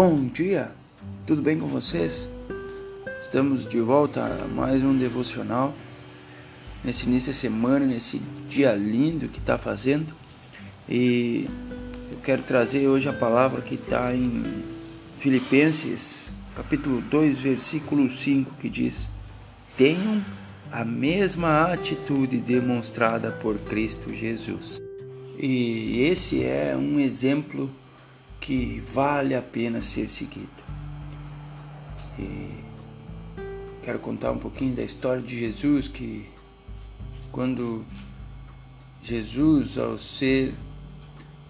Bom dia, tudo bem com vocês? Estamos de volta a mais um devocional nesse início de semana, nesse dia lindo que está fazendo. E eu quero trazer hoje a palavra que está em Filipenses, capítulo 2, versículo 5, que diz: Tenham a mesma atitude demonstrada por Cristo Jesus. E esse é um exemplo que vale a pena ser seguido. E quero contar um pouquinho da história de Jesus, que quando Jesus, ao ser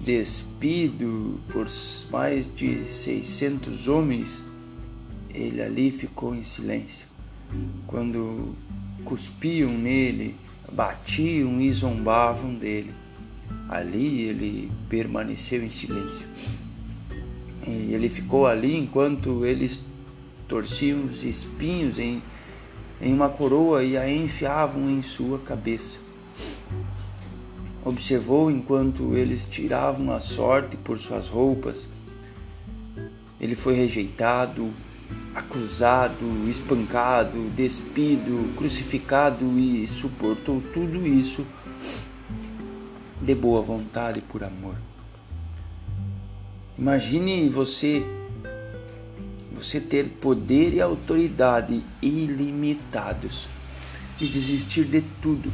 despido por mais de 600 homens, ele ali ficou em silêncio. Quando cuspiam nele, batiam e zombavam dele, ali ele permaneceu em silêncio. E ele ficou ali enquanto eles torciam os espinhos em, em uma coroa e a enfiavam em sua cabeça. Observou enquanto eles tiravam a sorte por suas roupas. Ele foi rejeitado, acusado, espancado, despido, crucificado e suportou tudo isso de boa vontade e por amor. Imagine você você ter poder e autoridade ilimitados e desistir de tudo.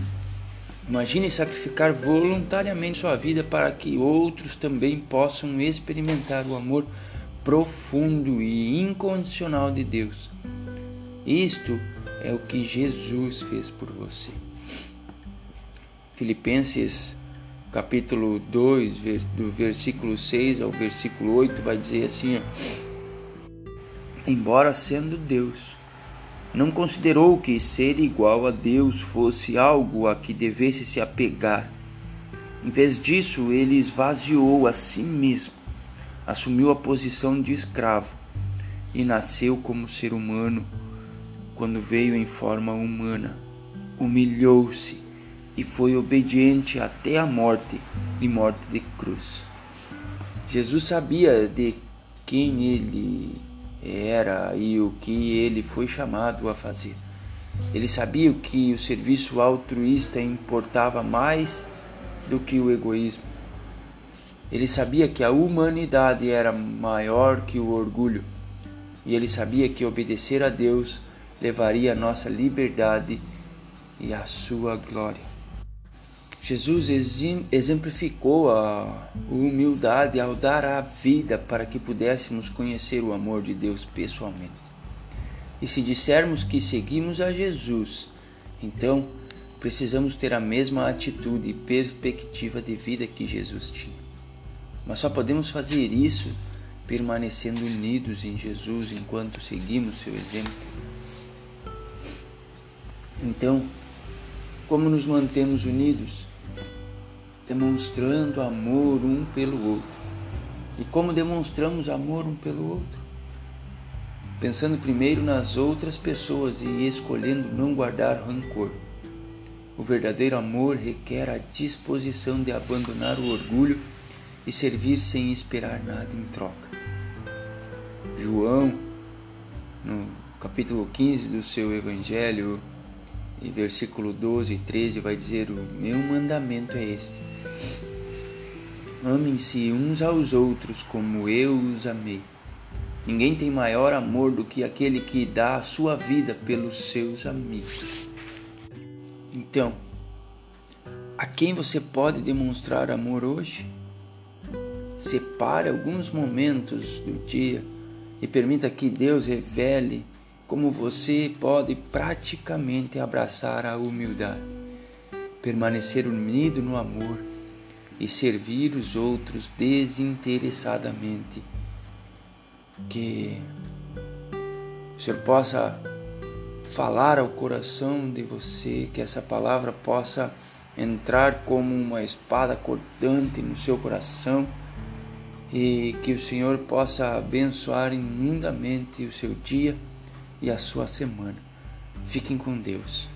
Imagine sacrificar voluntariamente sua vida para que outros também possam experimentar o amor profundo e incondicional de Deus. Isto é o que Jesus fez por você. Filipenses capítulo 2, do versículo 6 ao versículo 8, vai dizer assim: Embora sendo Deus, não considerou que ser igual a Deus fosse algo a que devesse se apegar. Em vez disso, ele esvaziou a si mesmo, assumiu a posição de escravo e nasceu como ser humano. Quando veio em forma humana, humilhou-se e foi obediente até a morte e morte de cruz. Jesus sabia de quem ele era e o que ele foi chamado a fazer. Ele sabia que o serviço altruísta importava mais do que o egoísmo. Ele sabia que a humanidade era maior que o orgulho. E ele sabia que obedecer a Deus levaria a nossa liberdade e a sua glória. Jesus exemplificou a humildade ao dar a vida para que pudéssemos conhecer o amor de Deus pessoalmente. E se dissermos que seguimos a Jesus, então precisamos ter a mesma atitude e perspectiva de vida que Jesus tinha. Mas só podemos fazer isso permanecendo unidos em Jesus enquanto seguimos seu exemplo. Então, como nos mantemos unidos? Demonstrando amor um pelo outro. E como demonstramos amor um pelo outro? Pensando primeiro nas outras pessoas e escolhendo não guardar rancor. O verdadeiro amor requer a disposição de abandonar o orgulho e servir sem esperar nada em troca. João, no capítulo 15 do seu Evangelho, e versículo 12 e 13, vai dizer: O meu mandamento é este Amem-se uns aos outros como eu os amei. Ninguém tem maior amor do que aquele que dá a sua vida pelos seus amigos. Então, a quem você pode demonstrar amor hoje? Separe alguns momentos do dia e permita que Deus revele como você pode praticamente abraçar a humildade, permanecer unido no amor e servir os outros desinteressadamente. Que o Senhor possa falar ao coração de você, que essa palavra possa entrar como uma espada cortante no seu coração e que o Senhor possa abençoar imundamente o seu dia e a sua semana. Fiquem com Deus.